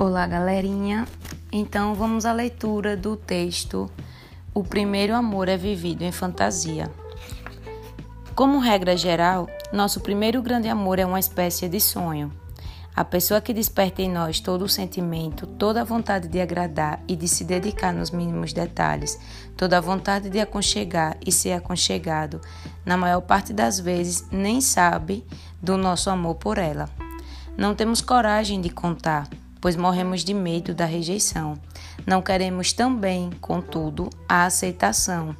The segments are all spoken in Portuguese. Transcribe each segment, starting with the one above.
Olá, galerinha. Então vamos à leitura do texto O primeiro amor é vivido em fantasia. Como regra geral, nosso primeiro grande amor é uma espécie de sonho. A pessoa que desperta em nós todo o sentimento, toda a vontade de agradar e de se dedicar nos mínimos detalhes, toda a vontade de aconchegar e ser aconchegado, na maior parte das vezes nem sabe do nosso amor por ela. Não temos coragem de contar, pois morremos de medo da rejeição. Não queremos também, contudo, a aceitação,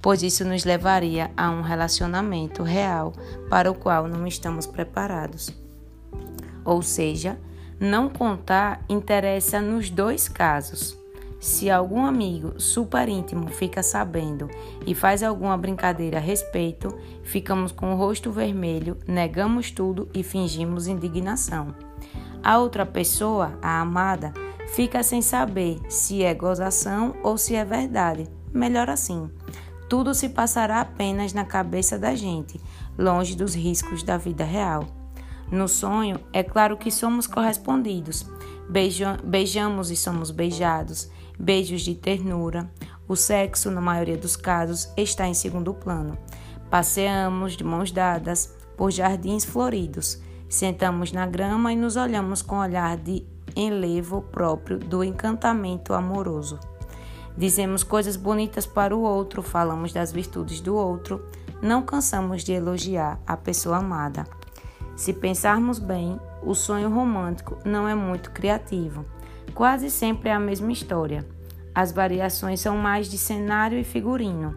pois isso nos levaria a um relacionamento real para o qual não estamos preparados. Ou seja, não contar interessa nos dois casos. Se algum amigo super íntimo fica sabendo e faz alguma brincadeira a respeito, ficamos com o rosto vermelho, negamos tudo e fingimos indignação. A outra pessoa, a amada, fica sem saber se é gozação ou se é verdade. Melhor assim. Tudo se passará apenas na cabeça da gente, longe dos riscos da vida real. No sonho, é claro que somos correspondidos. Beija beijamos e somos beijados, beijos de ternura. O sexo, na maioria dos casos, está em segundo plano. Passeamos de mãos dadas por jardins floridos. Sentamos na grama e nos olhamos com olhar de enlevo próprio do encantamento amoroso. Dizemos coisas bonitas para o outro, falamos das virtudes do outro, não cansamos de elogiar a pessoa amada. Se pensarmos bem, o sonho romântico não é muito criativo. Quase sempre é a mesma história. As variações são mais de cenário e figurino.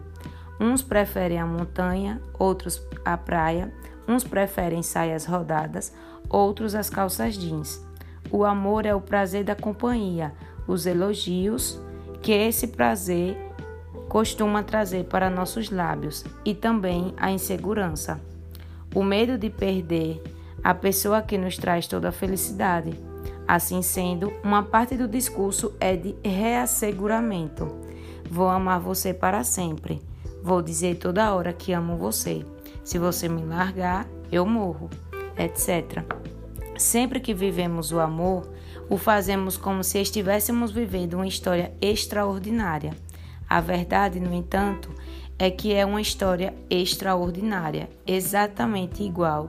Uns preferem a montanha, outros a praia, Uns preferem saias rodadas, outros as calças jeans. O amor é o prazer da companhia, os elogios que esse prazer costuma trazer para nossos lábios e também a insegurança. O medo de perder a pessoa que nos traz toda a felicidade. Assim sendo, uma parte do discurso é de reasseguramento. Vou amar você para sempre. Vou dizer toda hora que amo você. Se você me largar, eu morro, etc. Sempre que vivemos o amor, o fazemos como se estivéssemos vivendo uma história extraordinária. A verdade, no entanto, é que é uma história extraordinária, exatamente igual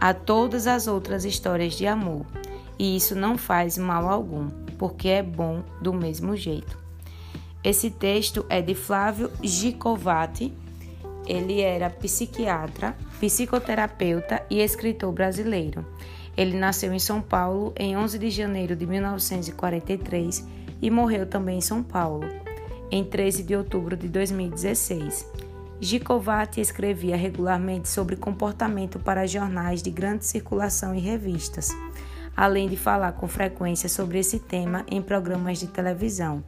a todas as outras histórias de amor. E isso não faz mal algum, porque é bom do mesmo jeito. Esse texto é de Flávio Gicovati ele era psiquiatra, psicoterapeuta e escritor brasileiro. Ele nasceu em São Paulo em 11 de janeiro de 1943 e morreu também em São Paulo, em 13 de outubro de 2016. Gicovati escrevia regularmente sobre comportamento para jornais de grande circulação e revistas, além de falar com frequência sobre esse tema em programas de televisão.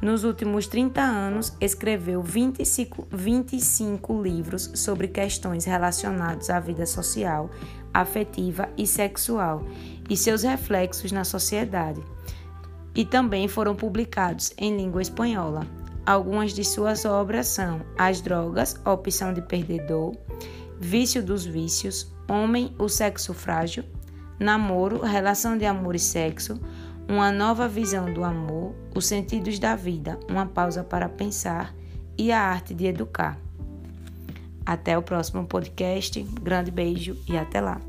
Nos últimos 30 anos, escreveu 25, 25 livros sobre questões relacionadas à vida social, afetiva e sexual e seus reflexos na sociedade. E também foram publicados em língua espanhola. Algumas de suas obras são As Drogas, Opção de Perdedor, Vício dos Vícios, Homem, o Sexo Frágil, Namoro, Relação de Amor e Sexo, uma nova visão do amor, os sentidos da vida, uma pausa para pensar e a arte de educar. Até o próximo podcast. Grande beijo e até lá.